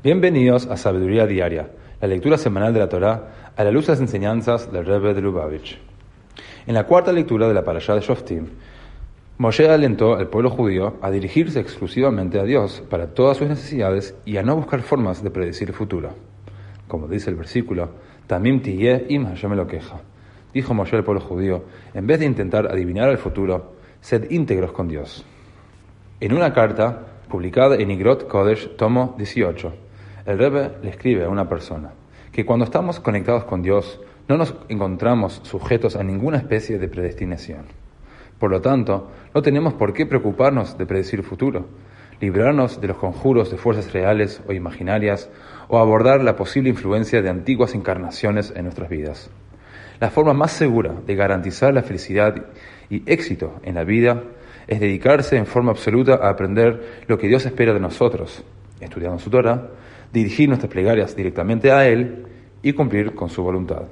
Bienvenidos a Sabiduría Diaria, la lectura semanal de la Torá a la luz de las enseñanzas del Rebbe de Lubavitch. En la cuarta lectura de la Parashá de Shoftim, Moshe alentó al pueblo judío a dirigirse exclusivamente a Dios para todas sus necesidades y a no buscar formas de predecir el futuro. Como dice el versículo, Tamim tiye im Hashem lo queja. Dijo Moshe al pueblo judío, en vez de intentar adivinar el futuro, sed íntegros con Dios. En una carta publicada en Igrot Kodesh, tomo 18, el Rebbe le escribe a una persona que cuando estamos conectados con Dios no nos encontramos sujetos a ninguna especie de predestinación. Por lo tanto, no tenemos por qué preocuparnos de predecir el futuro, librarnos de los conjuros de fuerzas reales o imaginarias o abordar la posible influencia de antiguas encarnaciones en nuestras vidas. La forma más segura de garantizar la felicidad y éxito en la vida es dedicarse en forma absoluta a aprender lo que Dios espera de nosotros, estudiando su Torah, dirigir nuestras plegarias directamente a Él y cumplir con su voluntad.